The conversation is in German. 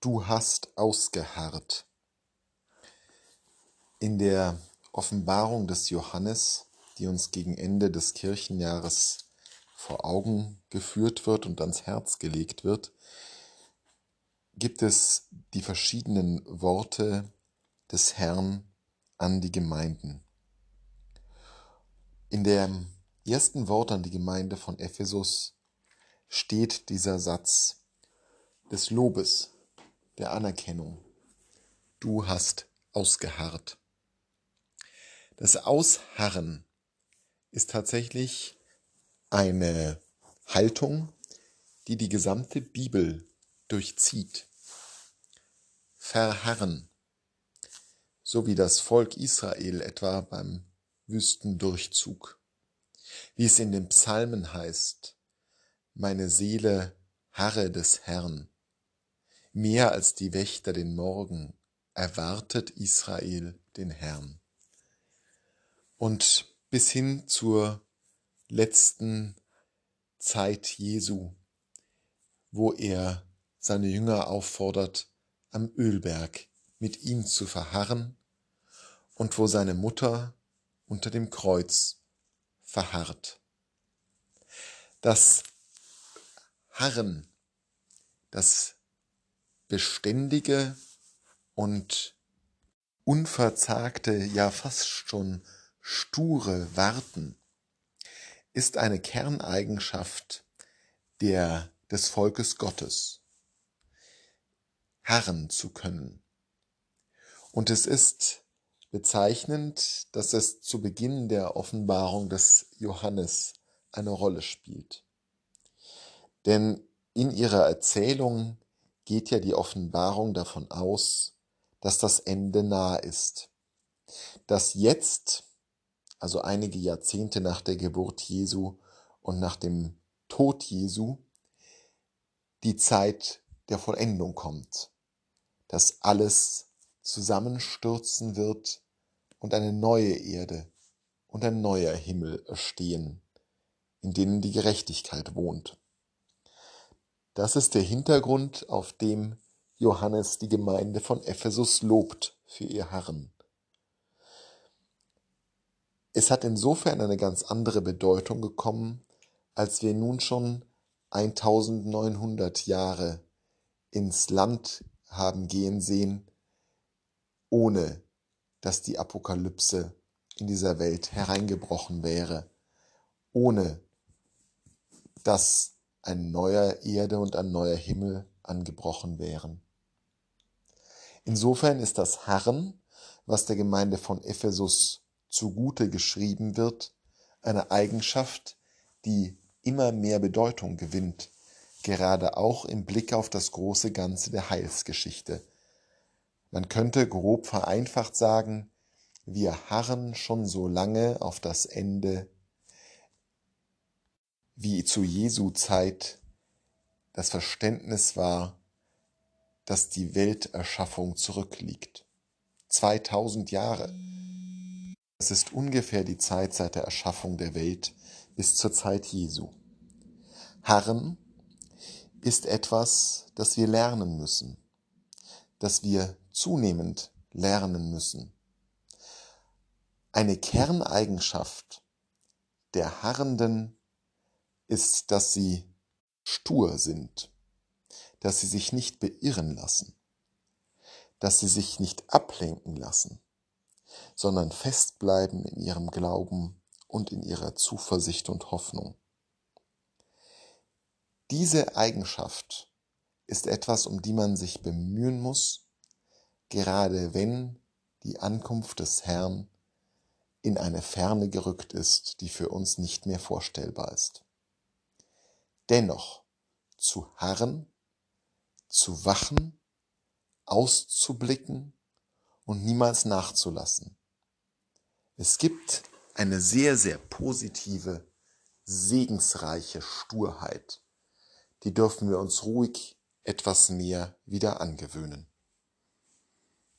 Du hast ausgeharrt. In der Offenbarung des Johannes, die uns gegen Ende des Kirchenjahres vor Augen geführt wird und ans Herz gelegt wird, gibt es die verschiedenen Worte des Herrn an die Gemeinden. In dem ersten Wort an die Gemeinde von Ephesus steht dieser Satz des Lobes, der Anerkennung. Du hast ausgeharrt. Das Ausharren ist tatsächlich eine Haltung, die die gesamte Bibel durchzieht. Verharren, so wie das Volk Israel etwa beim Wüstendurchzug. Wie es in den Psalmen heißt, meine Seele harre des Herrn. Mehr als die Wächter den Morgen erwartet Israel den Herrn. Und bis hin zur letzten Zeit Jesu, wo er seine Jünger auffordert, am Ölberg mit ihm zu verharren und wo seine Mutter unter dem Kreuz verharrt. Das Harren, das beständige und unverzagte, ja fast schon sture Warten ist eine Kerneigenschaft der, des Volkes Gottes. Harren zu können. Und es ist bezeichnend, dass es zu Beginn der Offenbarung des Johannes eine Rolle spielt. Denn in ihrer Erzählung geht ja die Offenbarung davon aus, dass das Ende nah ist. Dass jetzt, also einige Jahrzehnte nach der Geburt Jesu und nach dem Tod Jesu, die Zeit der Vollendung kommt. Dass alles zusammenstürzen wird und eine neue Erde und ein neuer Himmel erstehen, in denen die Gerechtigkeit wohnt. Das ist der Hintergrund, auf dem Johannes die Gemeinde von Ephesus lobt für ihr Harren. Es hat insofern eine ganz andere Bedeutung gekommen, als wir nun schon 1900 Jahre ins Land haben gehen sehen, ohne dass die Apokalypse in dieser Welt hereingebrochen wäre, ohne dass ein neuer Erde und ein neuer Himmel angebrochen wären. Insofern ist das Harren, was der Gemeinde von Ephesus zugute geschrieben wird, eine Eigenschaft, die immer mehr Bedeutung gewinnt, gerade auch im Blick auf das große Ganze der Heilsgeschichte, man könnte grob vereinfacht sagen, wir harren schon so lange auf das Ende, wie zu Jesu Zeit das Verständnis war, dass die Welterschaffung zurückliegt. 2000 Jahre. Das ist ungefähr die Zeit seit der Erschaffung der Welt bis zur Zeit Jesu. Harren ist etwas, das wir lernen müssen, das wir zunehmend lernen müssen. Eine Kerneigenschaft der Harrenden ist, dass sie stur sind, dass sie sich nicht beirren lassen, dass sie sich nicht ablenken lassen, sondern festbleiben in ihrem Glauben und in ihrer Zuversicht und Hoffnung. Diese Eigenschaft ist etwas, um die man sich bemühen muss gerade wenn die Ankunft des Herrn in eine Ferne gerückt ist, die für uns nicht mehr vorstellbar ist. Dennoch zu harren, zu wachen, auszublicken und niemals nachzulassen. Es gibt eine sehr, sehr positive, segensreiche Sturheit. Die dürfen wir uns ruhig etwas mehr wieder angewöhnen.